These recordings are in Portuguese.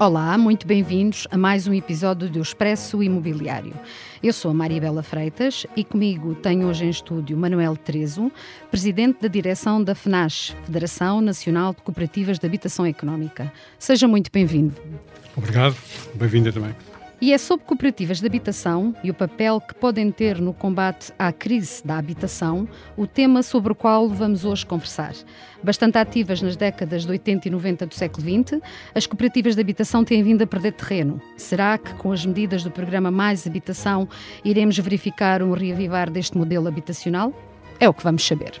Olá, muito bem-vindos a mais um episódio do Expresso Imobiliário. Eu sou a Maribela Freitas e comigo tenho hoje em estúdio Manuel Trezo, presidente da direção da FNAS, Federação Nacional de Cooperativas de Habitação Económica. Seja muito bem-vindo. Obrigado, bem-vinda também. E é sobre cooperativas de habitação e o papel que podem ter no combate à crise da habitação o tema sobre o qual vamos hoje conversar. Bastante ativas nas décadas de 80 e 90 do século XX, as cooperativas de habitação têm vindo a perder terreno. Será que, com as medidas do programa Mais Habitação, iremos verificar um reavivar deste modelo habitacional? É o que vamos saber.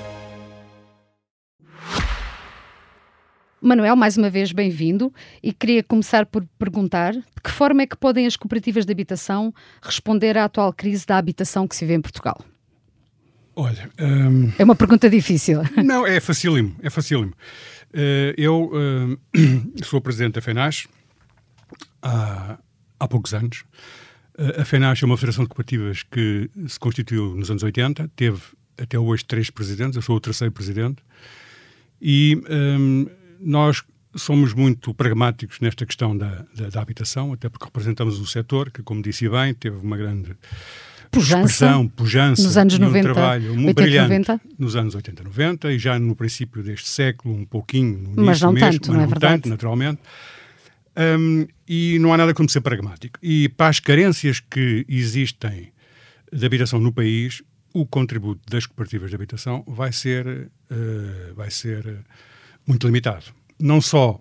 Manuel, mais uma vez bem-vindo e queria começar por perguntar de que forma é que podem as cooperativas de habitação responder à atual crise da habitação que se vê em Portugal? Olha. Um... É uma pergunta difícil. Não, é facílimo, é facílimo. Uh, eu uh, sou presidente da FENAS há, há poucos anos. Uh, a FENAS é uma federação de cooperativas que se constituiu nos anos 80, teve até hoje três presidentes, eu sou o terceiro presidente. E um, nós somos muito pragmáticos nesta questão da, da, da, habitação, até porque representamos um setor que, como disse bem, teve uma grande pujança, expressão, pujança nos anos 90, um trabalho 80, brilhante 90. nos anos 80 90 e já no princípio deste século, um pouquinho no início mas não mesmo, tanto, mas não é não verdade? tanto, naturalmente. Um, e não há nada como ser pragmático. E para as carências que existem de habitação no país, o contributo das cooperativas de habitação vai ser, uh, vai ser muito limitado. Não só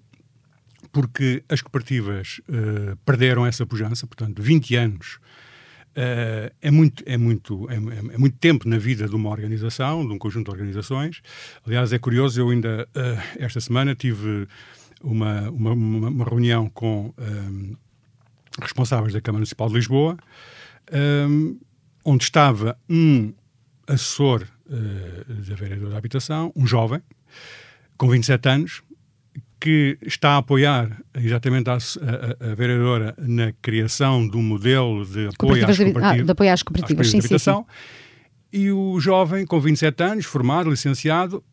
porque as cooperativas uh, perderam essa pujança, portanto, 20 anos uh, é, muito, é, muito, é, é, muito tempo na vida de uma organização, de um conjunto de organizações. Aliás, é curioso, eu ainda uh, esta semana tive uma, uma, uma reunião com um, responsáveis da Câmara Municipal de Lisboa, um, onde estava um assessor da vereadora da habitação, um jovem, com 27 anos, que está a apoiar exatamente a, a, a, vereadora na criação do modelo de apoio às cooperativas, ah, de apoio às cooperativas, às sim, sim, sim. E o jovem, com 27 anos, formado, licenciado,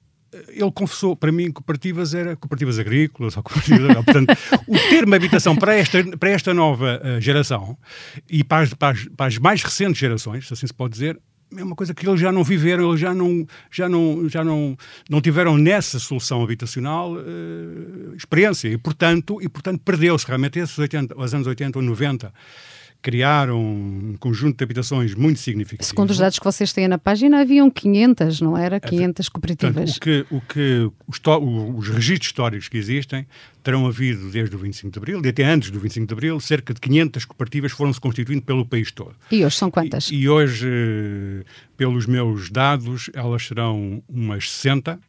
ele confessou para mim que cooperativas era cooperativas agrícolas ou cooperativas. portanto, o termo habitação para esta, para esta nova uh, geração e para as, para, as, para as mais recentes gerações, se assim se pode dizer, é uma coisa que eles já não viveram, eles já não, já não, já não, não tiveram nessa solução habitacional uh, experiência. E, portanto, e, portanto perdeu-se realmente esses 80, os anos 80 ou 90 criaram um conjunto de habitações muito significativo. Segundo os dados que vocês têm na página, haviam 500, não era? 500 cooperativas. Portanto, o que, o que os, os registros históricos que existem terão havido desde o 25 de Abril, e até antes do 25 de Abril, cerca de 500 cooperativas foram-se constituindo pelo país todo. E hoje são quantas? E, e hoje, pelos meus dados, elas serão umas 60,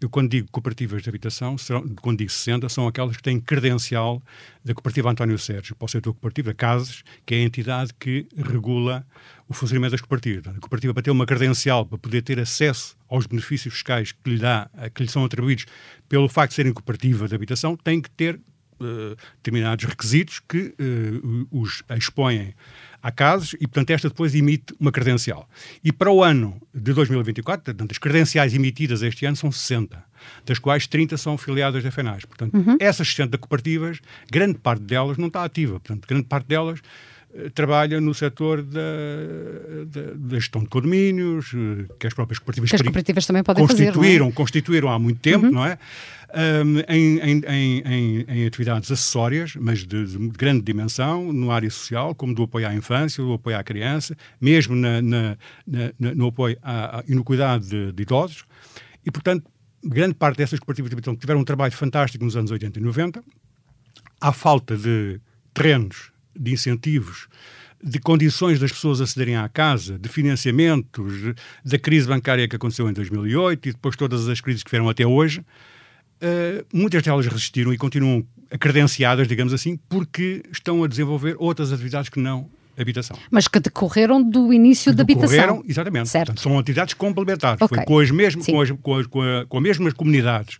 eu, quando digo cooperativas de habitação, serão, quando digo 60, são aquelas que têm credencial da Cooperativa António Sérgio, para o setor cooperativo, a CASES, que é a entidade que regula o funcionamento das cooperativas. A cooperativa, para ter uma credencial, para poder ter acesso aos benefícios fiscais que lhe, dá, que lhe são atribuídos pelo facto de serem cooperativa de habitação, tem que ter uh, determinados requisitos que uh, os expõem a casos e, portanto, esta depois emite uma credencial. E para o ano de 2024, portanto, as credenciais emitidas este ano são 60, das quais 30 são afiliadas da FENAS. Portanto, uhum. essas 60 cooperativas, grande parte delas não está ativa. Portanto, grande parte delas trabalha no setor da, da, da, gestão de condomínios, uh, que as próprias cooperativas, que as cooperativas também podem constituíram, fazer, é? constituíram há muito tempo, uhum. não é? Um, em, em, em, em, atividades acessórias, mas de, de, grande dimensão, no área social, como do apoio à infância, do apoio à criança, mesmo na, na, na, no apoio à, à, e no cuidado de, de, idosos. E, portanto, grande parte dessas cooperativas tiveram um trabalho fantástico nos anos 80 e 90. Há falta de terrenos, de incentivos, de condições das pessoas acederem à casa, de financiamentos, da crise bancária que aconteceu em 2008 e depois todas as crises que vieram até hoje, uh, muitas delas resistiram e continuam credenciadas, digamos assim, porque estão a desenvolver outras atividades que não habitação. Mas que decorreram do início da habitação. Exatamente. Certo. Portanto, são atividades complementares. Okay. Foi com as, mesmas, com, as, com, as, com, a, com as mesmas comunidades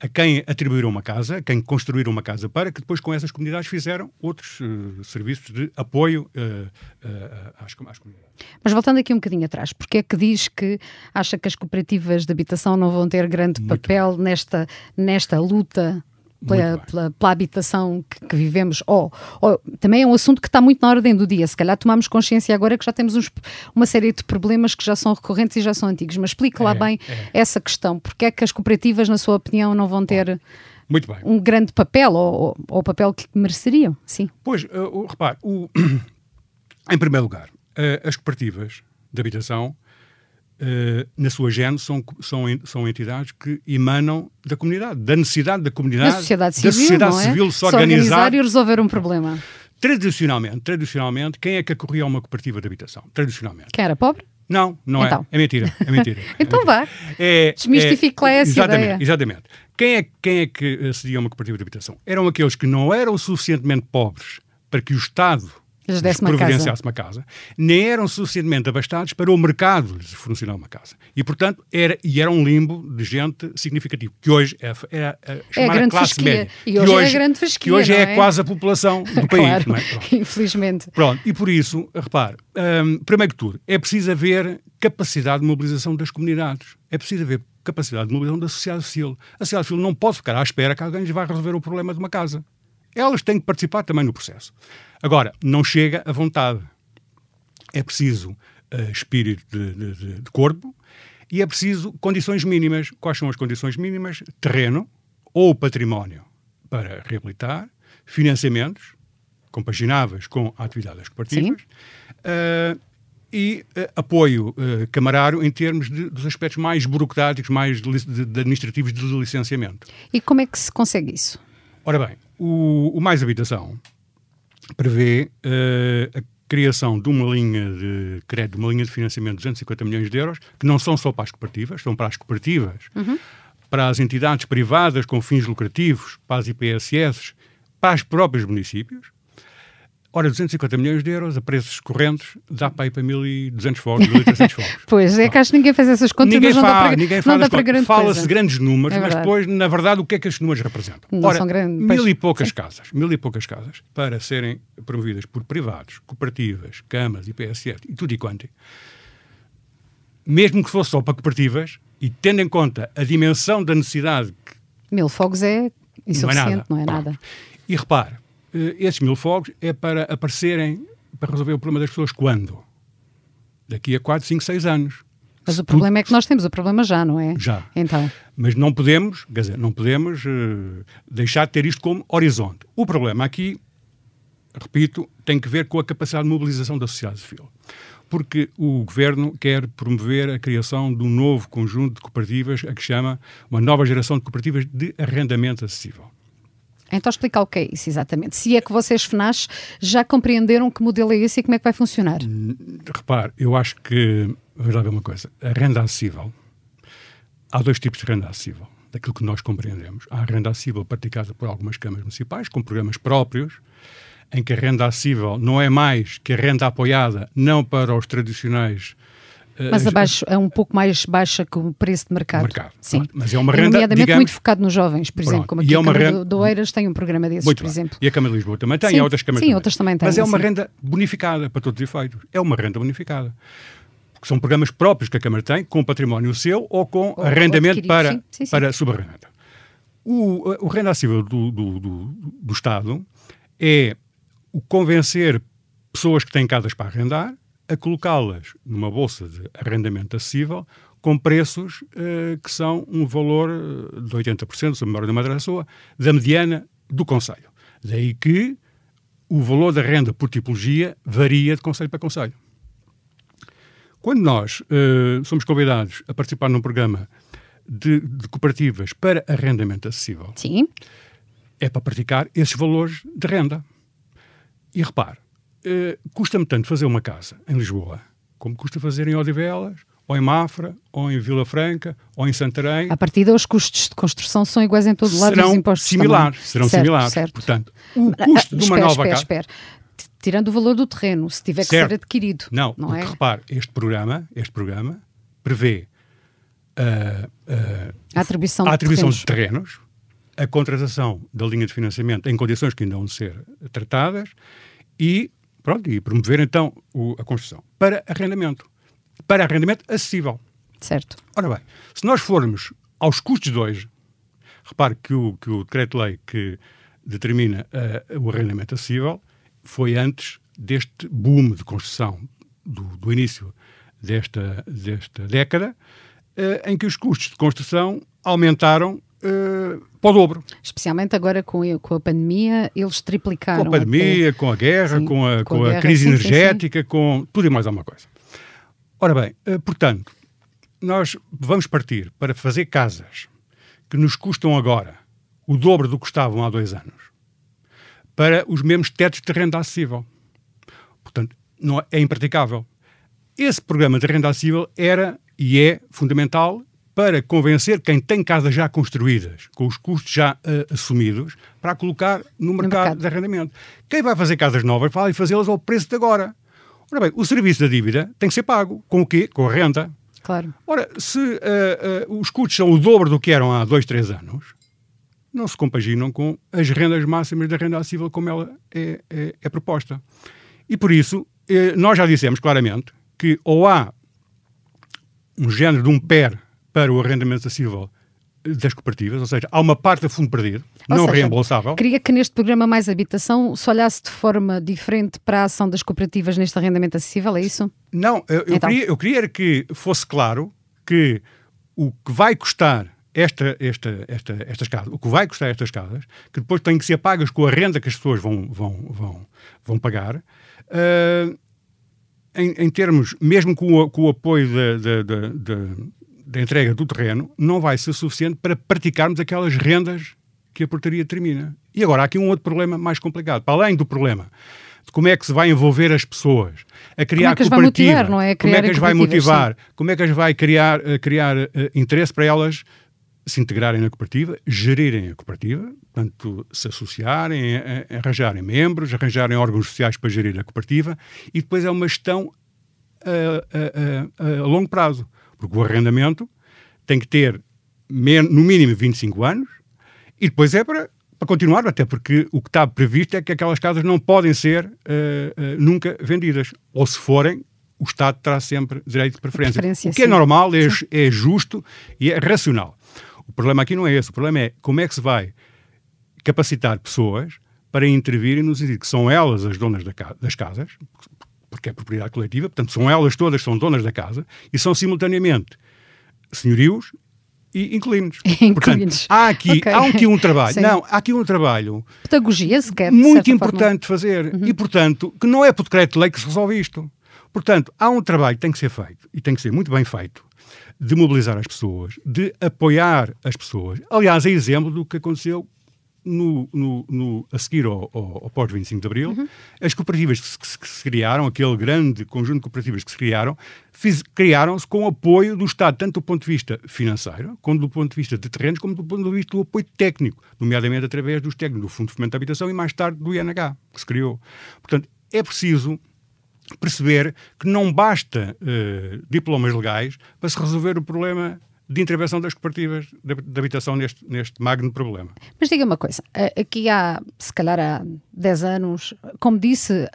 a quem atribuíram uma casa, a quem construíram uma casa para, que depois com essas comunidades fizeram outros uh, serviços de apoio uh, uh, às, às, comunidades. Mas voltando aqui um bocadinho atrás, porque é que diz que acha que as cooperativas de habitação não vão ter grande Muito papel nesta, nesta luta pela, pela, pela, habitação que, que vivemos, ou, ou, também é um assunto que está muito na ordem do dia. Se calhar tomamos consciência agora que já temos uns, uma série de problemas que já são recorrentes e já são antigos. Mas explique lá é, bem é. essa questão. Porque é que as cooperativas, na sua opinião, não vão ter um grande papel ou, ou, o papel que mereceriam? Sim. Pois, uh, repare, o, em primeiro lugar, uh, as cooperativas de habitação Uh, na sua gênese, são, são, são entidades que emanam da comunidade, da necessidade da comunidade, da sociedade civil, da sociedade é? civil se organizar, organizar e resolver um problema. Tradicionalmente, tradicionalmente, quem é que acorria a uma cooperativa de habitação? Tradicionalmente. Quem era pobre? Não, não é. então. é. É mentira. É mentira. então é vá. É, Desmistifique lá essa exatamente, ideia. Exatamente. Quem é, quem é que acedia a uma cooperativa de habitação? Eram aqueles que não eram suficientemente pobres para que o Estado lhes desse uma providenciasse uma casa, nem eram suficientemente abastados para o mercado lhes funcionar uma casa. E, portanto, era, e era um limbo de gente significativo, que hoje é, é a, é a grande classe fasquia. média. E hoje, hoje, é a grande fasquia, Que hoje é, é, quase a população do país. Claro, é? Infelizmente. Pronto, e por isso, repare, um, primeiro que tudo, é preciso haver capacidade de mobilização das comunidades. É preciso haver capacidade de mobilização da sociedade civil. A sociedade civil não pode ficar à espera que alguém lhes vá resolver o problema de uma casa. Elas têm que participar também no processo. Agora, não chega à vontade. É preciso uh, espírito de, de, de, corpo e é preciso condições mínimas. Quais são as condições mínimas? Terreno ou património para reabilitar, financiamentos compagináveis com a atividade das cooperativas uh, e uh, apoio uh, camarário em termos de, dos aspectos mais burocráticos, mais de, de, administrativos de licenciamento. E como é que se consegue isso? Ora bem, o, o Mais Habitação prevê uh, a criação de uma linha de crédito, uma linha de financiamento de 250 milhões de euros, que não são só para as cooperativas, são para as cooperativas, uhum. para as entidades privadas com fins lucrativos, para as IPSS, para os próprios municípios, Ora, 250 milhões de euros a preços correntes dá para ir para 1.200 fogos, 1.300 fogos. pois, é que acho que ninguém faz essas contas, ninguém mas não dá para, ninguém faz não dá para grande Fala-se grandes números, é mas depois, na verdade, o que é que estes números representam? Não Ora, são grandes, mil e poucas sim. casas, mil e poucas casas, para serem promovidas por privados, cooperativas, câmaras, IPSS e tudo e quanto, mesmo que fosse só para cooperativas, e tendo em conta a dimensão da necessidade... Que mil fogos é insuficiente, não é nada. Não é nada. E repare, esses mil fogos é para aparecerem, para resolver o problema das pessoas quando? Daqui a 4, 5, 6 anos. Mas o problema é que nós temos o problema já, não é? Já. Então. Mas não podemos, quer dizer, não podemos uh, deixar de ter isto como horizonte. O problema aqui, repito, tem que ver com a capacidade de mobilização da sociedade civil. Porque o governo quer promover a criação de um novo conjunto de cooperativas, a que chama uma nova geração de cooperativas de arrendamento acessível. Então explica o que é isso exatamente. Se é que vocês, FNAS, já compreenderam que modelo é esse e como é que vai funcionar? Repare, eu acho que, vamos lá ver uma coisa, a renda acessível, há dois tipos de renda acessível, daquilo que nós compreendemos. Há a renda acessível praticada por algumas câmaras municipais, com programas próprios, em que a renda acessível não é mais que a renda apoiada, não para os tradicionais mas abaixo, é um pouco mais baixa que o preço de mercado. mercado Sim. Pronto. Mas é uma renda, nomeadamente digamos, muito focado nos jovens, por exemplo, como aqui e é uma a Câmara renda... do Oeiras tem um programa desses, muito por bem. exemplo. E a Câmara de Lisboa também tem, sim. e outras câmaras Sim, também. outras também têm. Mas é uma sim. renda bonificada, para todos os efeitos. É uma renda bonificada. Porque são programas próprios que a Câmara tem, com património seu ou com ou, arrendamento ou para, sim. para subarrendamento. O, o renda acessível do, do, do, do Estado é o convencer pessoas que têm casas para arrendar a colocá-las numa bolsa de arrendamento acessível com preços uh, que são um valor eh, de 80%, se a memória da Madeira sua, da mediana do Conselho. Daí que o valor da renda por tipologia varia de Conselho para Conselho. Quando nós uh, somos convidados a participar num programa de, de, cooperativas para arrendamento acessível, Sim. é para praticar esses valores de renda. E repare, uh, custa-me tanto fazer uma casa em Lisboa, como custa fazer em Odivelas, ou em Mafra, ou em Vila Franca, ou em Santarém. A partir os custos de construção são iguais em todo lado serão os impostos similares, também. Serão certo, similares. Certo. Portanto, o custo ah, de uma espera, nova espera, casa... Espera. Tirando o valor do terreno, se tiver que certo. ser adquirido. Não, não porque, é? repare, este programa, este programa prevê uh, uh, a atribuição, a atribuição de, de terrenos, a contratação da linha de financiamento em condições que ainda vão ser tratadas e, pronto, e promover então o, a construção para arrendamento. Para arrendamento acessível. Certo. Ora bem, se nós formos aos custos de hoje, repare que o, que o decreto-lei que determina uh, o arrendamento acessível foi antes deste boom de construção do, do início desta, desta década, uh, em que os custos de construção aumentaram uh, para o dobro. Especialmente agora com a, com a pandemia, eles triplicaram. Com a pandemia, até. com a guerra, sim, com a, com com a a guerra, crise sim, energética, sim, sim. com tudo e mais alguma coisa. Ora bem, uh, portanto, nós vamos partir para fazer casas que nos custam agora o dobro do que custavam há dois anos para os mesmos tetos de renda acessível. Portanto, não é, é impraticável. Esse programa de renda acessível era e é fundamental para convencer quem tem casas já construídas, com os custos já uh, assumidos, para colocar no mercado, no mercado, de arrendamento. Quem vai fazer casas novas vai fazê-las ao preço de agora. Ora bem, o serviço da dívida tem que ser pago. Com o quê? Com a renda. Claro. Ora, se uh, uh, os custos são o dobro do que eram há dois, três anos, não se compaginam com as rendas máximas da renda acessível como ela é, é, é proposta. E por isso, eh, nós já dissemos claramente que ou há um género de um PER para o arrendamento acessível das cooperativas, ou seja, há uma parte a fundo perdido, ou não seja, reembolsável. Queria que neste programa Mais Habitação se olhasse de forma diferente para a ação das cooperativas neste arrendamento acessível, é isso? Não, eu, eu Então. queria, eu queria que fosse claro que o que vai custar esta, esta, esta, estas casas, o que vai custar estas casas, que depois têm que ser pagas com a renda que as pessoas vão, vão, vão, vão pagar, uh, em, em, termos, mesmo com o, com o apoio da, da, da, da, entrega do terreno, não vai ser suficiente para praticarmos aquelas rendas que a portaria determina. E agora há aqui um outro problema mais complicado. Para além do problema de como é que se vai envolver as pessoas a criar como é cooperativa, motivar, não é? A como é que as vai motivar, sim. como é que as vai criar, uh, criar uh, interesse para elas se integrarem na cooperativa, gerirem a cooperativa, portanto, se associarem, a, a, arranjarem membros, arranjarem órgãos sociais para gerir a cooperativa e depois é uma gestão a, a, a longo prazo, porque o arrendamento tem que ter no mínimo 25 anos e depois é para, para continuar, até porque o que está previsto é que aquelas casas não podem ser uh, uh, nunca vendidas, ou se forem, o Estado terá sempre direito de preferência. preferência o que é sim. normal, é, é justo e é racional. O problema aqui não é esse. O problema é como é que se vai capacitar pessoas para intervirem no sentido que são elas as donas das casas, porque é propriedade coletiva, portanto, são elas todas são donas da casa e são simultaneamente senhorios e inquilinos. inquilinos. Portanto, há aqui, okay. há aqui um trabalho. Sim. Não, há aqui um trabalho pedagogia sequer muito importante forma. fazer uhum. e, portanto, que não é por decreto de lei que se resolve isto. Portanto, há um trabalho que tem que ser feito e tem que ser muito bem feito de mobilizar as pessoas, de apoiar as pessoas. Aliás, é exemplo do que aconteceu no, no, no a seguir ao, ao, ao pós-25 de Abril. Uhum. As cooperativas que se, que, se, que se, criaram, aquele grande conjunto de cooperativas que se criaram, criaram-se com apoio do Estado, tanto do ponto de vista financeiro, como do ponto de vista de terrenos, como do ponto de vista do apoio técnico, nomeadamente através dos técnicos do Fundo de Fomento da Habitação e mais tarde do INH, que se criou. Portanto, é preciso perceber que não basta uh, diplomas legais para se resolver o problema de intervenção das cooperativas de, habitação neste, neste magno problema. Mas diga uma coisa, aqui há, se calhar há 10 anos, como disse,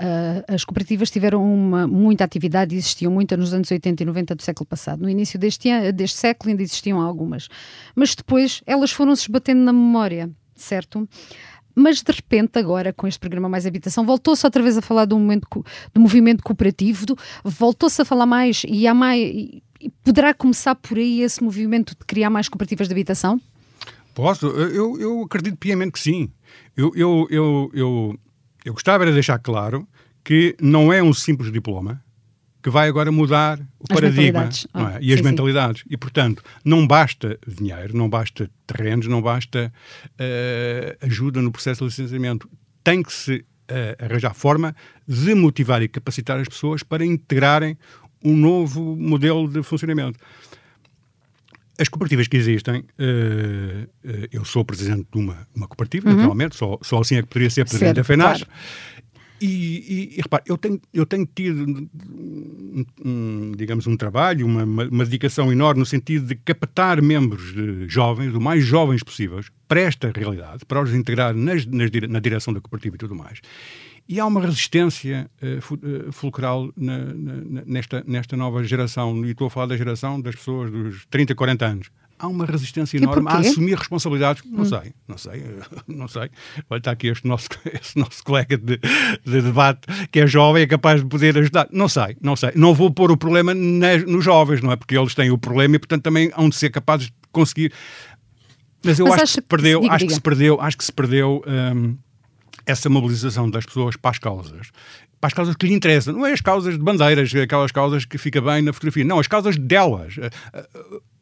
as cooperativas tiveram uma, muita atividade e existiam muitas nos anos 80 e 90 do século passado. No início deste, deste século ainda existiam algumas, mas depois elas foram-se esbatendo na memória, certo? mas de repente agora com este programa Mais Habitação voltou-se outra vez a falar do, momento, do movimento cooperativo, voltou-se a falar mais e há mais poderá começar por aí esse movimento de criar mais cooperativas de habitação? Posso, eu, eu acredito piamente que sim. Eu, eu, eu, eu, eu gostava de deixar claro que não é um simples diploma que vai agora mudar o as paradigma é? Ah, e as sim, mentalidades. Sim. E, portanto, não basta dinheiro, não basta terrenos, não basta uh, ajuda no processo de licenciamento. Tem que se uh, arranjar forma de motivar e capacitar as pessoas para integrarem um novo modelo de funcionamento. As cooperativas que existem, uh, uh, eu sou presidente de uma, uma cooperativa, uhum. naturalmente, só, só assim é que poderia ser presidente da FENAS. Claro. E, e, e repare, eu tenho, eu tenho tido, um, um, digamos, um trabalho, uma, uma, dedicação enorme no sentido de captar membros de jovens, o mais jovens possíveis, para esta realidade, para os integrar nas, nas, na direção da cooperativa e tudo mais. E há uma resistência uh, fulcral na, na, nesta, nesta nova geração, e estou a falar da geração das pessoas dos 30, 40 anos. Há uma resistência enorme a assumir responsabilidades. Não hum. sei, não sei, não sei. Olha, está aqui este nosso, este nosso colega de, de debate que é jovem, é capaz de poder ajudar. Não sei, não sei. Não vou pôr o problema nas, nos jovens, não é? Porque eles têm o problema e, portanto, também hão de ser capazes de conseguir. Mas eu Mas acho, que se perdeu, diga, acho diga. que se perdeu, acho que se perdeu. Hum, essa mobilização das pessoas para as causas para as causas que lhe interessam. Não é as causas de bandeiras, aquelas causas que fica bem na fotografia. Não, as causas delas. Eh, eh,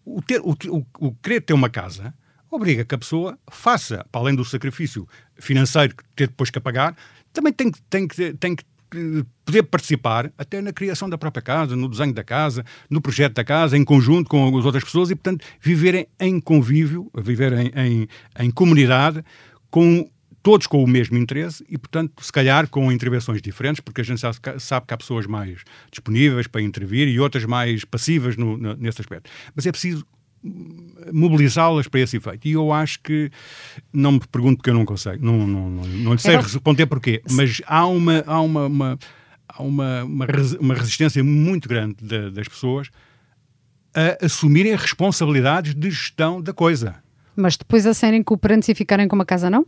o, ter, o, o, o querer ter uma casa obriga que a pessoa faça, para além do sacrifício financeiro que ter depois que pagar, também tem, tem, que, tem que poder participar até na criação da própria casa, no desenho da casa, no projeto da casa, em conjunto com as outras pessoas e, portanto, viverem em convívio, viverem em, em comunidade com todos com o mesmo interesse e, portanto, se calhar com intervenções diferentes, porque a gente sabe, que há pessoas mais disponíveis para intervir e outras mais passivas no, no, nesse aspecto. Mas é preciso mobilizá-las para esse efeito. E eu acho que, não me pergunto porque eu não consigo, não, não, não, não lhe sei é responder porquê, mas há uma, há uma, uma há uma, uma, uma resistência muito grande de, das pessoas a assumirem responsabilidades de gestão da coisa. Mas depois a serem cooperantes e ficarem com uma casa, não?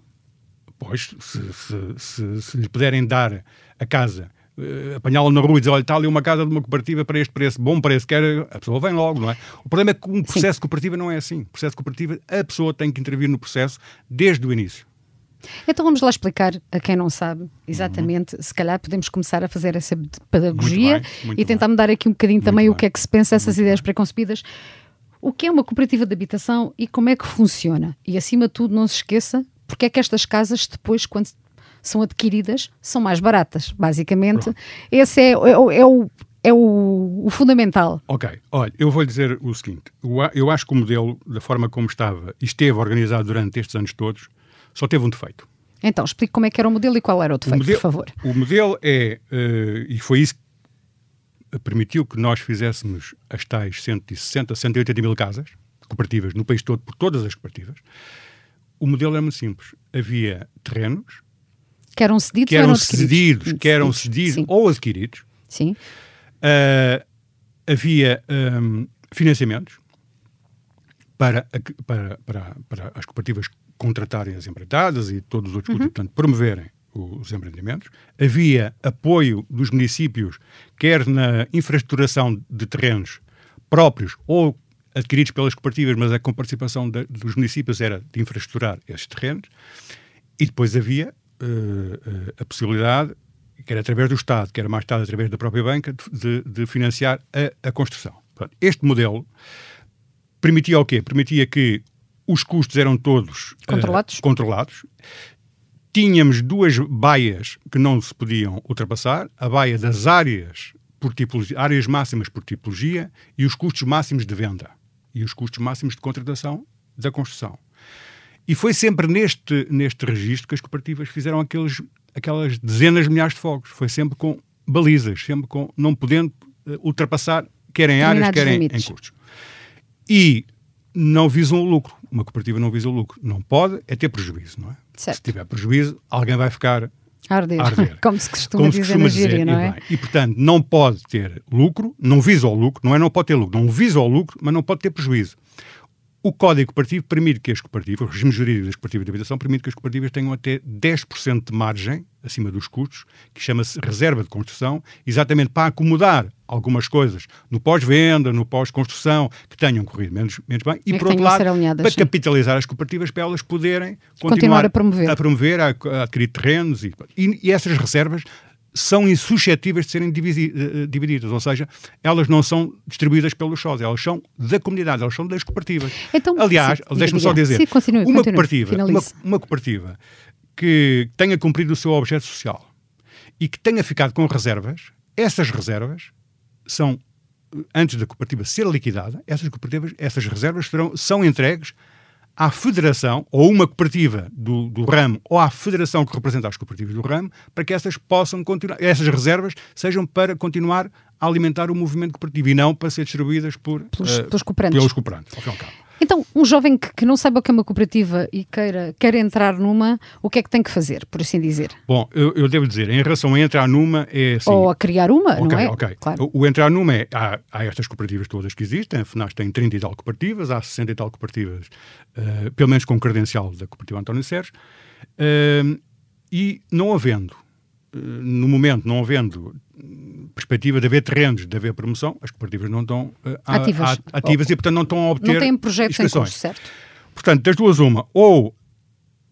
Pois, se, se, se, se lhe puderem dar a casa uh, apanhá-lo na rua e dizer, olha, está ali uma casa de uma cooperativa para este preço, bom preço, quer, a pessoa vem logo, não é? O problema é que um processo Sim. cooperativo não é assim. O processo cooperativo, a pessoa tem que intervir no processo desde o início. Então vamos lá explicar a quem não sabe exatamente. Uhum. Se calhar podemos começar a fazer essa pedagogia muito bem, muito e tentar mudar aqui um bocadinho muito também bem. o que é que se pensa, essas ideias preconcebidas. O que é uma cooperativa de habitação e como é que funciona? E acima de tudo, não se esqueça porque é que estas casas depois, quando são adquiridas, são mais baratas, basicamente. Pronto. Esse é, é, é, o, é o, o, fundamental. Ok, olha, eu vou lhe dizer o seguinte: eu acho que o modelo, da forma como estava e esteve organizado durante estes anos todos, só teve um defeito. Então, explique como é que era o modelo e qual era o defeito, o modelo, por favor. O modelo é, uh, e foi isso que permitiu que nós fizéssemos as tais 160, 180 mil casas cooperativas no país todo, por todas as cooperativas, o modelo era muito simples. Havia terrenos que eram cedidos, que eram, cedidos, que eram cedidos Sim. ou adquiridos. Sim. Uh, havia um, financiamentos para, para, para, para as cooperativas contratarem as empreitadas e todos os outros, uhum. portanto, promoverem os empreendimentos. Havia apoio dos municípios, quer na infraestruturação de terrenos próprios ou adquiridos pelas cooperativas, mas a com participação de, dos municípios era de infraestruturar esses terrenos. E depois havia uh, a possibilidade, quer através do Estado, quer mais tarde através da própria banca, de, de financiar a, a construção. Portanto, este modelo permitia o quê? Permitia que os custos eram todos eh, controlados. Uh, controlados. Tínhamos duas baias que não se podiam ultrapassar: a baia das áreas por tipologia, áreas máximas por tipologia e os custos máximos de venda e os custos máximos de contratação da construção. E foi sempre neste, neste registro que as cooperativas fizeram aqueles, aquelas dezenas de milhares de fogos. Foi sempre com balizas, sempre com não podendo uh, ultrapassar, quer em áreas, quer em, em custos. E não visam o lucro. Uma cooperativa não visa o lucro. Não pode é ter prejuízo, não é? Certo. Se tiver prejuízo, alguém vai ficar arder, arder. como se costuma como dizer costuma na gíria, não é? E, e, portanto, não pode ter lucro, não visa o lucro, não é não pode ter lucro, não visa o lucro, mas não pode ter prejuízo. O Código Cooperativo permite que as cooperativas, o regime jurídico das cooperativas de habitação, permite que as cooperativas tenham até 10% de margem acima dos custos, que chama-se reserva de construção, exatamente para acomodar algumas coisas no pós-venda, no pós-construção, que tenham corrido menos, menos bem, e, e por outro lado, para sim. capitalizar as cooperativas, para elas poderem continuar, continuar a promover, a, promover, a, a adquirir terrenos, e, e, e essas reservas são insuscetíveis de serem eh, divididas, ou seja, elas não são distribuídas pelos sós, elas são da comunidade, elas são das cooperativas. Então, Aliás, deixe-me só dizer, sim, continue, uma, continue, cooperativa, uma, uma, cooperativa que tenha cumprido o seu objeto social, e que tenha ficado com reservas, essas reservas são, antes da cooperativa ser liquidada, essas cooperativas, essas reservas serão, são entregues à federação, ou uma cooperativa do, do ramo, ou à federação que representa as cooperativas do ramo, para que essas possam continuar, essas reservas sejam para continuar a alimentar o movimento cooperativo e não para ser distribuídas por, pelos, uh, pelos cooperantes. Pelos cooperantes, ao fim e ao cabo. Então, um jovem que, que, não saiba o que é uma cooperativa e queira, queira entrar numa, o que é que tem que fazer, por assim dizer? Bom, eu, eu devo dizer, em relação a entrar numa, é assim... Ou a criar uma, okay, não é? Ok, claro. O, o, entrar numa é... Há, há, estas cooperativas todas que existem, a FNAS tem 30 e tal cooperativas, há 60 e tal cooperativas, uh, pelo menos com credencial da cooperativa António Sérgio, uh, e não havendo, uh, no momento, não havendo perspectiva de haver terrenos, de haver promoção, as cooperativas não estão uh, ativas, a, a, ativas oh, e, portanto, não estão a obter Não têm projetos em curso, certo? Portanto, das duas uma, ou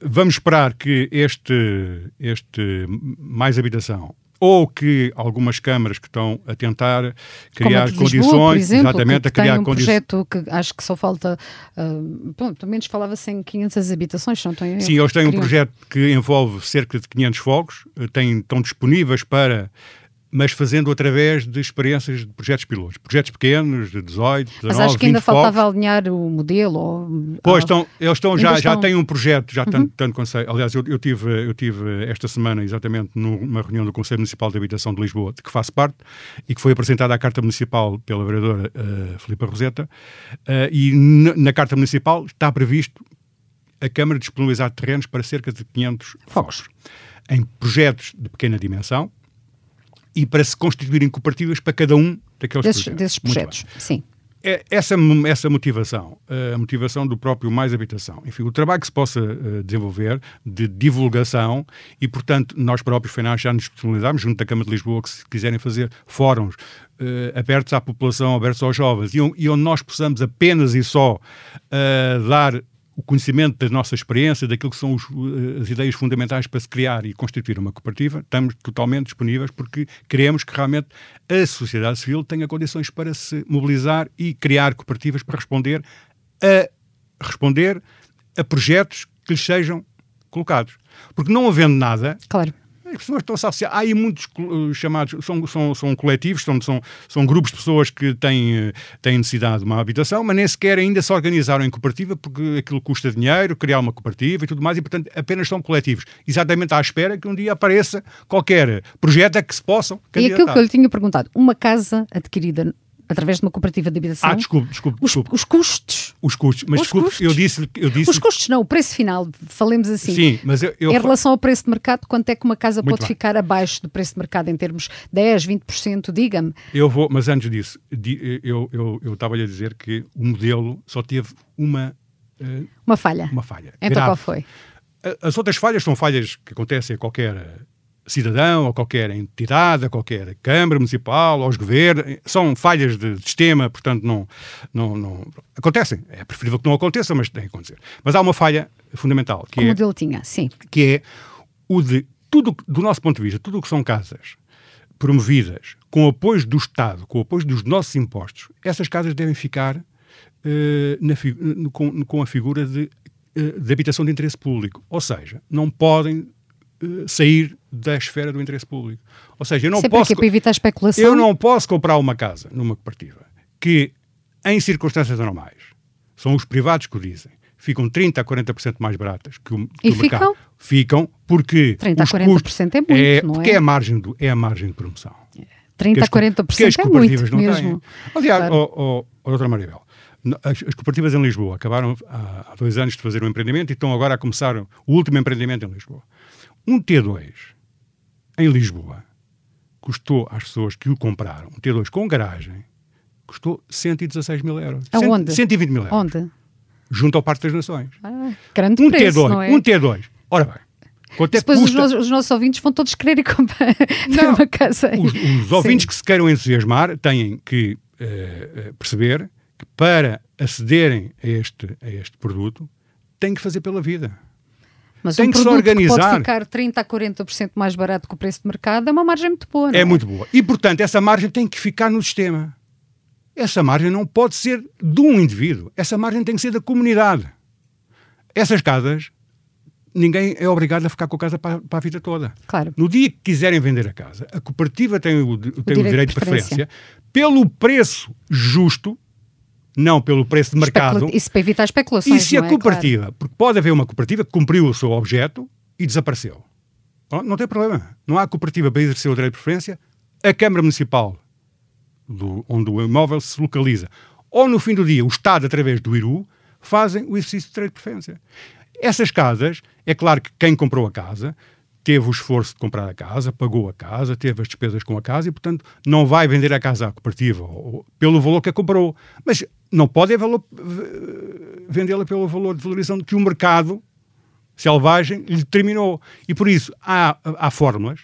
vamos esperar que este, este mais habitação ou que algumas câmaras que estão a tentar criar Como condições, Lisboa, por exemplo, exatamente, que, a criar um condições. projeto que acho que só falta, uh, bom, pelo menos falava-se em 500 habitações, não tem Sim, eles têm um projeto que envolve cerca de 500 fogos, eh, têm, estão disponíveis para mas fazendo através de experiências de projetos pilotos. Projetos pequenos, de 18, 19, Mas acho que ainda faltava alinhar o modelo. Ou, pois, estão, eles estão já, estão... já têm um projeto, já uhum. tanto, tanto conselho. Aliás, eu, eu, tive, eu tive esta semana, exatamente, numa reunião do Conselho Municipal de Habitação de Lisboa, de que faço parte, e que foi apresentada à Carta Municipal pela vereadora uh, Filipa Roseta, uh, e na Carta Municipal está previsto a Câmara disponibilizar terrenos para cerca de 500 fogos. Em projetos de pequena dimensão, e para se constituírem cooperativas para cada um daqueles desses projetos. Desses projetos, sim. É, essa, essa motivação, a motivação do próprio Mais Habitação, enfim, o trabalho que se possa uh, desenvolver de divulgação e, portanto, nós próprios, FENAS, já nos disponibilizamos junto da Câmara de Lisboa que se quiserem fazer fóruns uh, abertos à população, abertos aos jovens e, e onde nós possamos apenas e só uh, dar o conhecimento da nossa experiência, daquilo que são os, eh, as ideias fundamentais para se criar e constituir uma cooperativa, estamos totalmente disponíveis porque queremos que realmente a sociedade civil tenha condições para se mobilizar e criar cooperativas para responder a responder a projetos que lhes sejam colocados. Porque não havendo nada, claro. As pessoas estão associadas. Há aí muitos uh, chamados, são, são, são coletivos, são, são, são grupos de pessoas que têm, uh, têm necessidade de uma habitação, mas nem sequer ainda se organizaram em cooperativa porque aquilo custa dinheiro, criar uma cooperativa e tudo mais, e portanto apenas são coletivos. Exatamente à espera que um dia apareça qualquer projeto a que se possam candidatar. E aquilo que eu lhe tinha perguntado, uma casa adquirida através de uma cooperativa de habitação. Ah, desculpe, desculpe. Os, desculpe. os custos. Os custos. Mas os desculpe, custos. eu disse, eu disse. Os custos não, o preço final, falemos assim. Sim, mas eu. eu em relação ao preço de mercado, quanto é que uma casa Muito pode bem. ficar abaixo do preço de mercado em termos 10, 20%? Diga-me. Eu vou, mas antes disso, eu, eu, eu estava-lhe a dizer que o modelo só teve uma. Uh, uma falha. Uma falha. Então grave. qual foi? As outras falhas são falhas que acontecem a qualquer cidadão, a qualquer entidade, a qualquer Câmara Municipal, aos governos, são falhas de sistema, portanto não, não, não acontecem. É preferível que não aconteça, mas tem que acontecer. Mas há uma falha fundamental, que o é, modelo tinha, sim. que é o de tudo, do nosso ponto de vista, tudo o que são casas promovidas com apoio do Estado, com apoio dos nossos impostos, essas casas devem ficar uh, na, com, com, a figura de, uh, de habitação de interesse público. Ou seja, não podem sair da esfera do interesse público. Ou seja, eu não Sempre posso. para evitar especulação. Eu não posso comprar uma casa numa cooperativa que, em circunstâncias normais, são os privados que o dizem, ficam 30% a 40% mais baratas que o, que e o mercado. Ficam? Ficam porque. 30% a 40% custos, é muito, é, não porque é? é a margem, do, é a margem de promoção. 30% a 40% é muito não mesmo. Têm. Aliás, Claro. oh, oh, doutora Maribel, as, as cooperativas em Lisboa acabaram há, há dois anos de fazer um empreendimento e estão agora a começar o último empreendimento em Lisboa. Um T2 em Lisboa custou às pessoas que o compraram, um T2 com garagem, custou 116 mil euros. Aonde? 120 mil euros. Onde? Junto ao Parque das Nações. Ah, grande Um preço, T2, não é? um T2. Ora bem, quanto é Depois os custa? nossos, os nossos ouvintes vão todos querer ir comprar Não, uma casa. Os, os ouvintes Sim. que se queiram entusiasmar têm que eh, perceber que para acederem a este, a este produto têm que fazer pela vida. Mas tem um que se produto que organizar. pode ficar 30% a 40% mais barato que o preço de mercado é uma margem muito boa, não é? É muito boa. E, portanto, essa margem tem que ficar no sistema. Essa margem não pode ser de um indivíduo. Essa margem tem que ser da comunidade. Essas casas ninguém é obrigado a ficar com a casa para, para, a vida toda. Claro. No dia que quiserem vender a casa, a cooperativa tem o, tem o, direito, o direito, de preferência, pelo preço justo, não pelo preço de mercado. Especula isso para evitar especulações. E se a é? cooperativa, claro. porque pode haver uma cooperativa que cumpriu o seu objeto e desapareceu. Não tem problema. Não há cooperativa para exercer o direito de preferência. A Câmara Municipal, do, onde o imóvel se localiza, ou no fim do dia, o Estado, através do IRU, fazem o exercício de direito de preferência. Essas casas, é claro que quem comprou a casa teve o esforço de comprar a casa, pagou a casa, teve as despesas com a casa e, portanto, não vai vender a casa à cooperativa ou, pelo valor que a comprou. Mas não pode é vendê-la pelo valor de valorização que o mercado selvagem lhe determinou. E por isso há, há fórmulas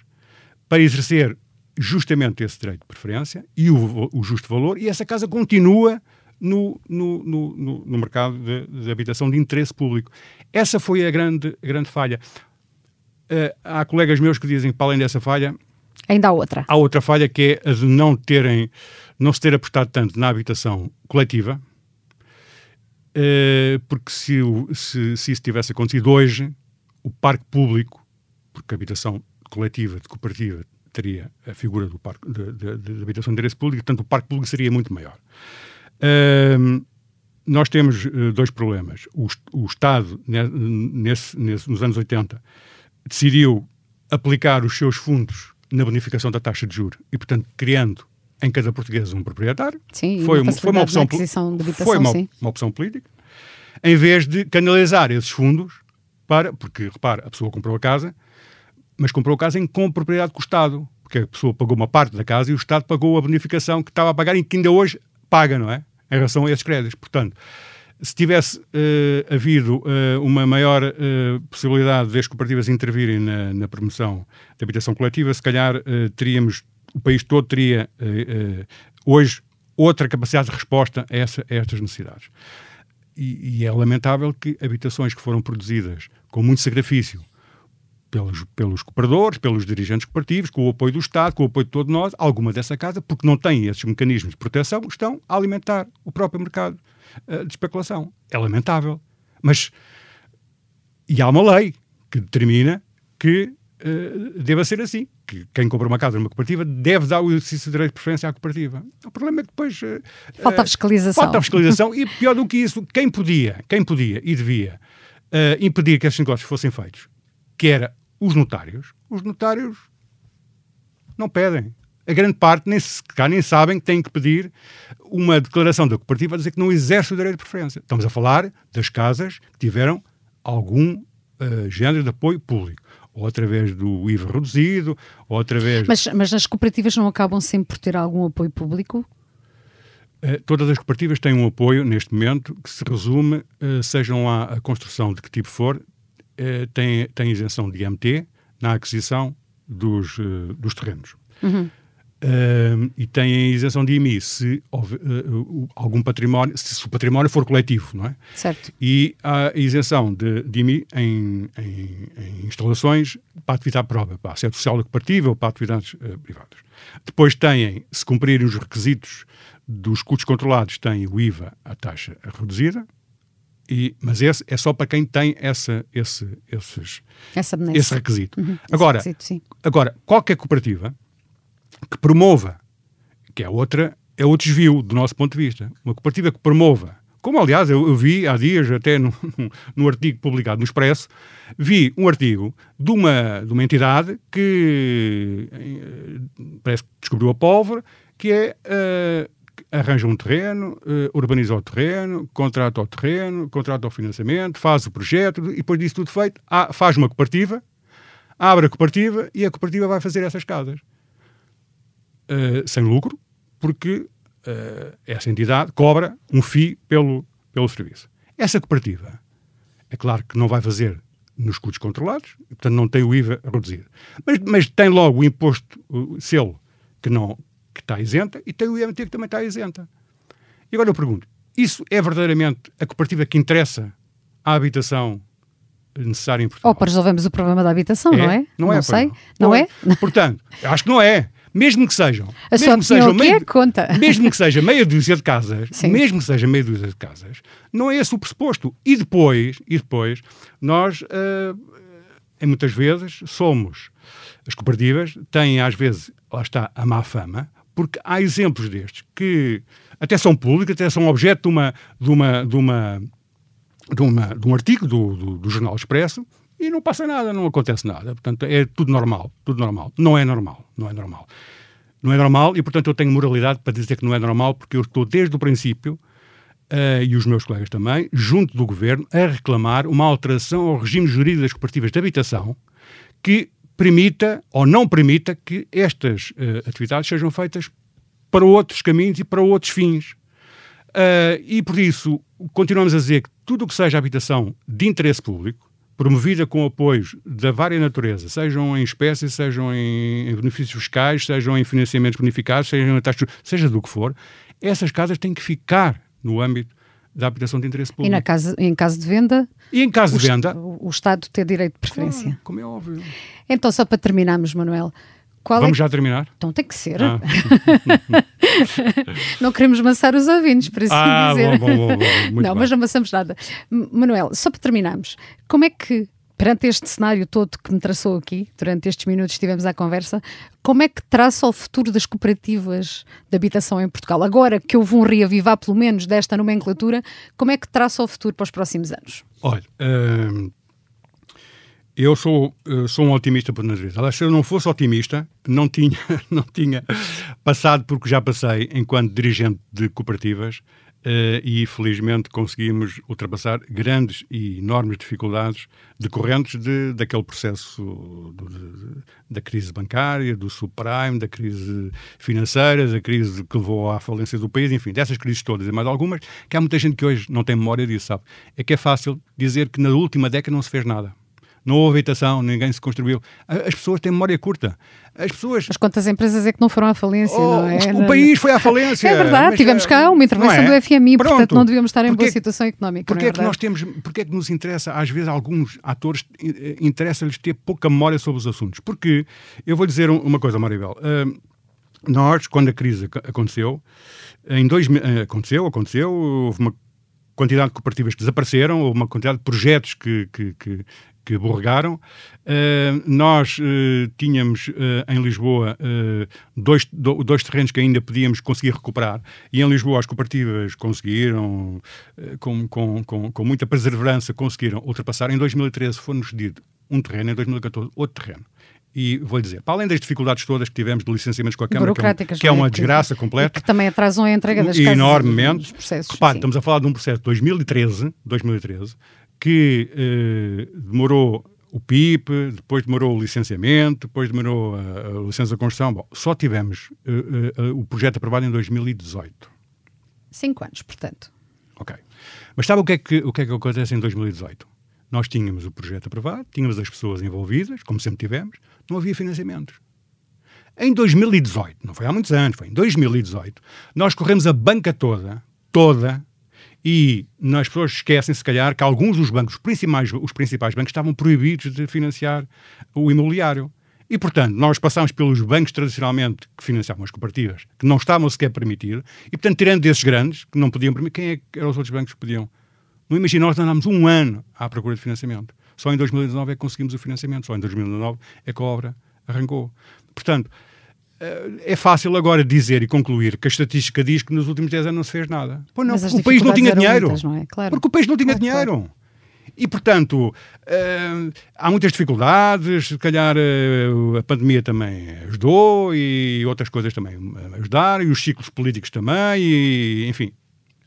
para exercer justamente esse direito de preferência e o, o justo valor, e essa casa continua no, no, no, no mercado de, de, habitação de interesse público. Essa foi a grande, a grande falha. Uh, há colegas meus que dizem que, para além dessa falha, ainda há outra. Há outra falha que é a de não terem, não se ter apostado tanto na habitação coletiva, uh, porque se, se, se isso tivesse acontecido hoje, o parque público, porque a habitação coletiva, de cooperativa, teria a figura do parque de, de, de habitação de interesse público, portanto o parque público seria muito maior. Uh, nós temos uh, dois problemas. O, o Estado, nesse, nesse, nos anos 80, decidiu aplicar os seus fundos na bonificação da taxa de juros e, portanto, criando em cada português um proprietário. Sim, foi uma, foi uma opção, habitação, foi uma, uma opção política, em vez de canalizar esses fundos para, porque, repare, a pessoa comprou a casa, mas comprou a casa em com propriedade com o Estado, porque a pessoa pagou uma parte da casa e o Estado pagou a bonificação que estava a pagar e que ainda hoje paga, não é? Em relação a esses créditos. Portanto, se tivesse uh, havido uh, uma maior uh, possibilidade das cooperativas intervirem na, na, promoção da habitação coletiva, se calhar teríamos, o país todo teria hoje outra capacidade de resposta a, essa, a estas necessidades. E, e, é lamentável que habitações que foram produzidas com muito sacrifício pelos, pelos cooperadores, pelos dirigentes cooperativos, com o apoio do Estado, com o apoio de todos nós, alguma dessa casa, porque não têm esses mecanismos de proteção, estão a alimentar o próprio mercado uh, de especulação. É lamentável. Mas. E há uma lei que determina que uh, deva ser assim. Que quem compra uma casa numa cooperativa deve dar o exercício de direito de preferência à cooperativa. O problema é que depois. Uh, falta a fiscalização. Falta a fiscalização. e pior do que isso, quem podia, quem podia e devia impedir que esses negócios fossem feitos, que era os notários, os notários não pedem. A grande parte nem, cá nem sabem que têm que pedir uma declaração da cooperativa a dizer que não exerce o direito de preferência. Estamos a falar das casas que tiveram algum uh, género de apoio público. Ou através do IVA reduzido, ou através. Mas, mas as cooperativas não acabam sempre por ter algum apoio público? Uh, todas as cooperativas têm um apoio, neste momento, que se resume, uh, sejam lá a construção de que tipo for, eh, tem, tem isenção de IMT na aquisição dos, dos terrenos. Uhum. Uh, e tem isenção de IMI se houver, uh, algum património, se o património for coletivo, não é? Certo. E há isenção de, de IMI em, em, em, instalações para atividade própria, para a sede social da cooperativa ou para atividades uh, privadas. Depois têm, se cumprirem os requisitos dos custos controlados, têm o IVA à taxa reduzida, e, mas esse é só para quem tem essa, esse, esses, esse requisito. Uhum, agora, esse requisito, agora, qualquer cooperativa que promova, que é outra, é outro desvio do nosso ponto de vista, uma cooperativa que promova, como aliás eu, eu vi há dias, até no, no, artigo publicado no Expresso, vi um artigo de uma, de uma entidade que eh, parece que descobriu a pólvora, que é uh, arranja um terreno, uh, urbaniza o terreno, contrata o terreno, contrata o financiamento, faz o projeto e depois disso tudo feito, há, faz uma cooperativa, abre a cooperativa e a cooperativa vai fazer essas casas. Uh, sem lucro, porque uh, essa entidade cobra um FII pelo, pelo serviço. Essa cooperativa, é claro que não vai fazer nos custos controlados, portanto não tem o IVA reduzido. Mas, mas tem logo o imposto, o selo, que não, que está isenta, e tem o IMT que também está isenta. E agora eu pergunto, isso é verdadeiramente a cooperativa que interessa à habitação necessária em Portugal? Ou para resolvermos o problema da habitação, é? não é? Não, é, não sei. Não, não, não é? é? Portanto, acho que não é. Mesmo que sejam. A mesmo que sejam meia, é conta. Mesmo que seja meia dúzia de casas, Sim. mesmo que seja meia dúzia de casas, não é esse o pressuposto. E depois, e depois nós uh, em muitas vezes, somos, as cooperativas têm às vezes, lá está, a má fama, porque há exemplos destes que até são públicos, até são objeto de uma, de uma, de uma, de, uma, de um artigo do, do, do Jornal Expresso e não passa nada, não acontece nada. Portanto, é tudo normal, tudo normal. Não é normal, não é normal. Não é normal e, portanto, eu tenho moralidade para dizer que não é normal porque eu estou desde o princípio Uh, e os meus colegas também, junto do governo, a reclamar uma alteração ao regime jurídico das cooperativas de habitação que permita ou não permita que estas uh, atividades sejam feitas para outros caminhos e para outros fins. Uh, e por isso continuamos a dizer que tudo o que seja habitação de interesse público, promovida com apoios da vária natureza, sejam em espécies, sejam em, benefícios fiscais, sejam em financiamentos bonificados, sejam em taxas, seja do que for, essas casas têm que ficar no âmbito da habitação de interesse público. E na casa, em caso de venda? E em caso o, de venda? O, o Estado tem direito de preferência. Claro, como é óbvio. Então, só para terminarmos, Manuel. Vamos é... já terminar? Então tem que ser. Ah. não queremos amassar os ouvintes, por assim ah, dizer. Bom, bom, bom, não, bem. mas não amassamos nada. Manuel, só para terminarmos, como é que perante este cenário todo que me traçou aqui, durante estes minutos que estivemos à conversa, como é que traça o futuro das cooperativas de habitação em Portugal? Agora que houve um reavivar, pelo menos, desta nomenclatura, como é que traça o futuro para os próximos anos? Olha, hum, eu sou, sou um otimista por natureza. Aliás, se eu não fosse otimista, não tinha, não tinha passado porque já passei enquanto dirigente de cooperativas Uh, e felizmente conseguimos ultrapassar grandes e enormes dificuldades decorrentes de, daquele processo do, de, da crise bancária, do subprime, da crise financeira, da crise que levou à falência do país, enfim, dessas crises todas e mais algumas, que há muita gente que hoje não tem memória disso, sabe? É que é fácil dizer que na última década não se fez nada não houve habitação, ninguém se construiu. As pessoas têm memória curta. As pessoas. Mas quantas empresas é que não foram à falência, oh, não é? O país foi à falência. É verdade, mas, tivemos cá uma intervenção é? do FMI, Pronto. portanto não devíamos estar em porque, boa situação económica. Porque é, é, que nós temos, porque é que nos interessa, às vezes, alguns atores eh, interessa-lhes ter pouca memória sobre os assuntos? Porque eu vou dizer uma coisa, Maribel. Uh, nós, quando a crise aconteceu, em dois, aconteceu, aconteceu, houve uma quantidade de cooperativas que desapareceram, houve uma quantidade de projetos que, que, que, que borregaram. Uh, nós uh, tínhamos uh, em Lisboa dois, do, dois terrenos que ainda podíamos conseguir recuperar, e em Lisboa as cooperativas conseguiram, com, com, com, com, muita perseverança, conseguiram ultrapassar. Em 2013 foi-nos cedido um terreno, em 2014 outro terreno. E vou dizer, para além das dificuldades todas que tivemos de licenciamentos com a Câmara, que é, um, que é uma desgraça completa. que também atrasam a entrega das enormemente, dos processos. Repare, estamos a falar de um processo de 2013, 2013 que eh, demorou o PIP, depois demorou o licenciamento, depois demorou a, a licença de construção. Bom, só tivemos uh, uh, o projeto aprovado em 2018. Cinco anos, portanto. Ok. Mas sabe o que, é que, o que é que acontece em 2018? Nós tínhamos o projeto aprovado, tínhamos as pessoas envolvidas, como sempre tivemos, não havia financiamentos. Em 2018, não foi há muitos anos, foi em 2018, nós corremos a banca toda, toda, e as pessoas esquecem, se calhar, que alguns dos bancos, os principais, os principais bancos, estavam proibidos de financiar o imobiliário. E, portanto, nós passámos pelos bancos tradicionalmente que financiavam as cooperativas, que não estavam sequer permitidos, e, portanto, tirando desses grandes, que não podiam permitir, quem é que eram os outros bancos que podiam? Não imagina, nós andámos um ano à procura de financiamento. Só em 2019 é que conseguimos o financiamento, só em 2019 é que a obra arrancou. Portanto, é fácil agora dizer e concluir que a estatística diz que nos últimos 10 anos não se fez nada. Pô, não, o país não tinha dinheiro. Muitas, não é? claro. Porque o país não tinha claro, dinheiro. Claro. E, portanto, uh, há muitas dificuldades, se calhar uh, a pandemia também ajudou e outras coisas também ajudaram, e os ciclos políticos também, e, enfim,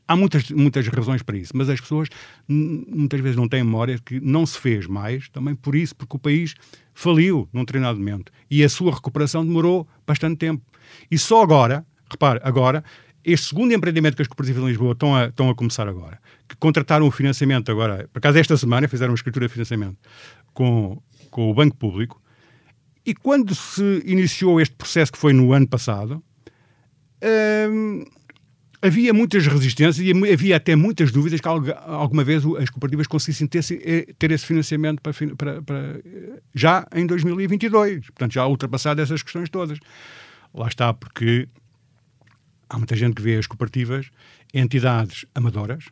há muitas, muitas razões para isso, mas as pessoas muitas vezes não têm memória que não se fez mais, também por isso, porque o país faliu num determinado momento e a sua recuperação demorou bastante tempo. E só agora, repare, agora, este segundo empreendimento que as cooperativas de Lisboa estão a, estão a começar agora, que contrataram o financiamento agora, por acaso esta semana fizeram uma escritura de financiamento com, com o Banco Público, e quando se iniciou este processo que foi no ano passado, hum, havia muitas resistências e havia até muitas dúvidas que alguma vez as cooperativas conseguissem ter, eh, ter esse financiamento para, para, para, já em 2022. Portanto, já ultrapassado essas questões todas. Lá está, porque há muita gente que vê as cooperativas entidades amadoras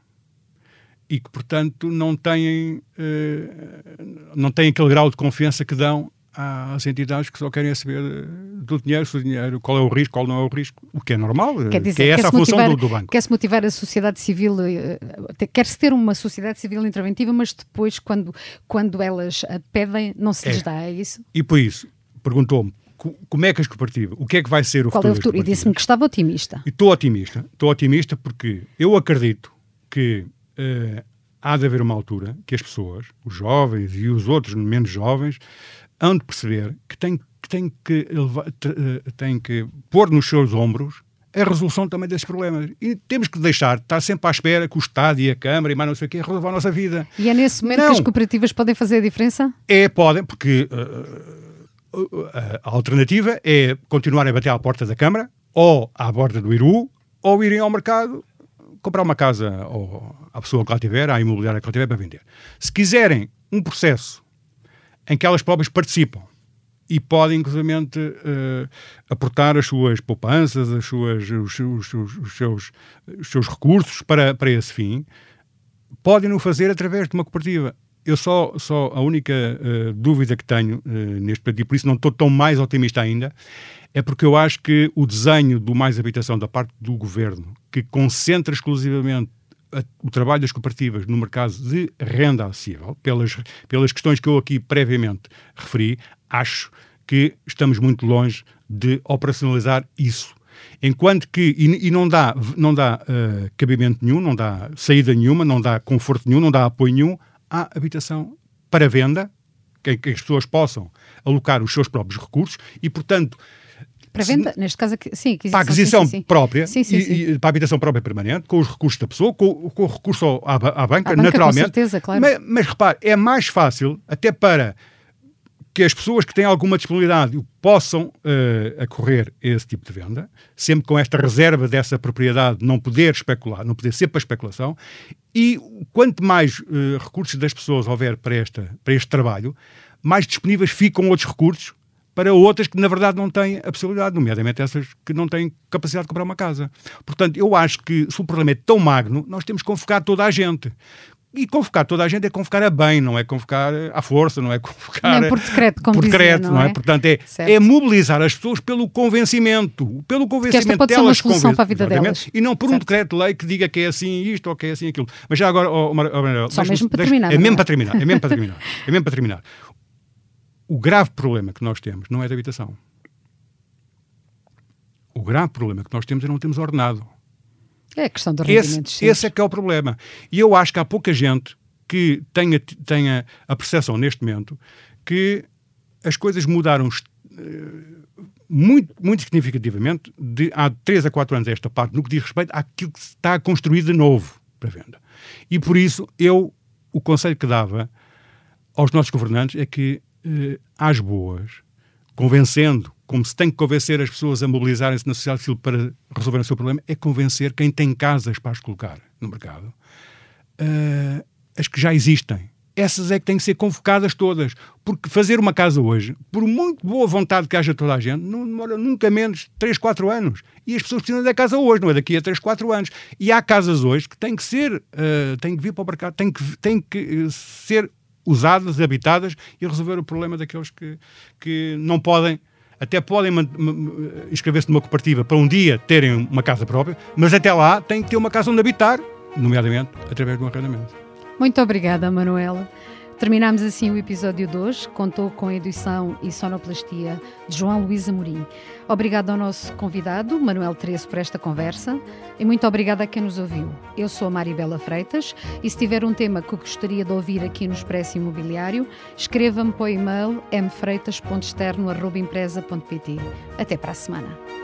e que, portanto, não têm, não têm aquele grau de confiança que dão às entidades que só querem saber eh, do dinheiro, se o dinheiro, qual é o risco, qual não é o risco, o que é normal, quer dizer, que é essa a função motivar, do, do, banco. Quer-se motivar a sociedade civil, eh, quer-se ter uma sociedade civil interventiva, mas depois, quando, quando elas pedem, não se lhes é. dá, é isso? E por isso, perguntou-me, como é que as cooperativas, o que é que vai ser o Qual futuro? É o futuro? E disse-me que estava otimista. E estou otimista, estou otimista porque eu acredito que uh, há de haver uma altura que as pessoas, os jovens e os outros menos jovens, hão de perceber que têm que, tem que, elevar, tem que pôr nos seus ombros a resolução também desses problemas. E temos que deixar, estar sempre à espera que o Estado e a Câmara e mais não sei o quê resolvam a nossa vida. E é nesse momento não. que as cooperativas podem fazer a diferença? É, podem, porque uh, uh, a alternativa é continuar a bater à porta da Câmara ou à borda do Iru ou irem ao mercado comprar uma casa ou à pessoa que lá tiver, à imobiliária que lá tiver para vender. Se quiserem um processo em que elas próprias participam e podem, inclusive, uh, aportar as suas poupanças, as suas, os, os, os, os, seus, seus recursos para, para esse fim, podem o fazer através de uma cooperativa. Eu só, só a única uh, dúvida que tenho uh, neste período, e por isso não estou tão mais otimista ainda, é porque eu acho que o desenho do Mais Habitação da parte do governo, que concentra exclusivamente o trabalho das cooperativas no mercado de renda acessível, pelas, pelas questões que eu aqui previamente referi, acho que estamos muito longe de operacionalizar isso. Enquanto que, e, e não dá, não dá uh, cabimento nenhum, não dá saída nenhuma, não dá conforto nenhum, não dá apoio nenhum à habitação para venda, que, que as pessoas possam alocar os seus próprios recursos e, portanto, para venda, neste caso, sim, aquisição, para a aquisição sim, sim, própria sim, e, e, para a habitação própria permanente, com os recursos da pessoa, com, com o recurso à, à, banca, à banca, naturalmente. Com certeza, claro. Mas, mas repare, é mais fácil, até para que as pessoas que têm alguma disponibilidade possam uh, acorrer a esse tipo de venda, sempre com esta reserva dessa propriedade não poder especular, não poder ser para especulação, e quanto mais uh, recursos das pessoas houver para, esta, para este trabalho, mais disponíveis ficam outros recursos para outras que, na verdade, não têm a possibilidade, nomeadamente essas que não têm capacidade de comprar uma casa. Portanto, eu acho que se o problema é tão magno, nós temos que convocar toda a gente. E convocar toda a gente é convocar a bem, não é convocar à força, não é convocar. Nem por decreto, como por decreto, dizia, não, é? é? Portanto, é, é mobilizar as pessoas pelo convencimento. Pelo convencimento esta pode delas. Ser uma solução para a vida delas. E não por certo. um decreto de lei que diga que é assim isto ou que é assim aquilo. Mas já agora, oh, oh, Só mesmo para terminar. É mesmo é? para terminar. É mesmo para terminar. é mesmo para terminar o grave problema que nós temos não é de habitação. O grave problema que nós temos é não temos ordenado. É a questão do rendimento. Esse, esse é que é o problema. E eu acho que há pouca gente que tenha, tenha a percepção neste momento que as coisas mudaram uh, muito, muito significativamente de há 3 a 4 anos esta parte, no que diz respeito àquilo que está a construir de novo para venda. E por isso eu, o conselho que dava aos nossos governantes é que eh, às boas, convencendo, como se tem que convencer as pessoas a mobilizarem-se na sociedade civil para resolver o seu problema, é convencer quem tem casas para as colocar no mercado, uh, as que já existem. Essas é que têm que ser convocadas todas. Porque fazer uma casa hoje, por muito boa vontade que haja toda a gente, não demora nunca menos de 3, 4 anos. E as pessoas precisam da casa hoje, não é daqui a 3, 4 anos. E há casas hoje que têm que ser, uh, têm que vir para o mercado, têm que, têm que ser usadas, habitadas e resolver o problema daqueles que, que não podem até podem inscrever-se numa cooperativa para um dia terem uma casa própria, mas até lá têm que ter uma casa onde habitar, nomeadamente através de um arrendamento. Muito obrigada, Manuela. Terminamos assim o episódio de hoje. Contou com a edição e sonoplastia de João Luís Amorim. Obrigado ao nosso convidado, Manuel Tresso, por esta conversa e muito obrigada a quem nos ouviu. Eu sou a Maribela Freitas e se tiver um tema que gostaria de ouvir aqui no Expresso Imobiliário, escreva-me para o e-mail mfreitas.externo.empresa.pt. Até para a semana.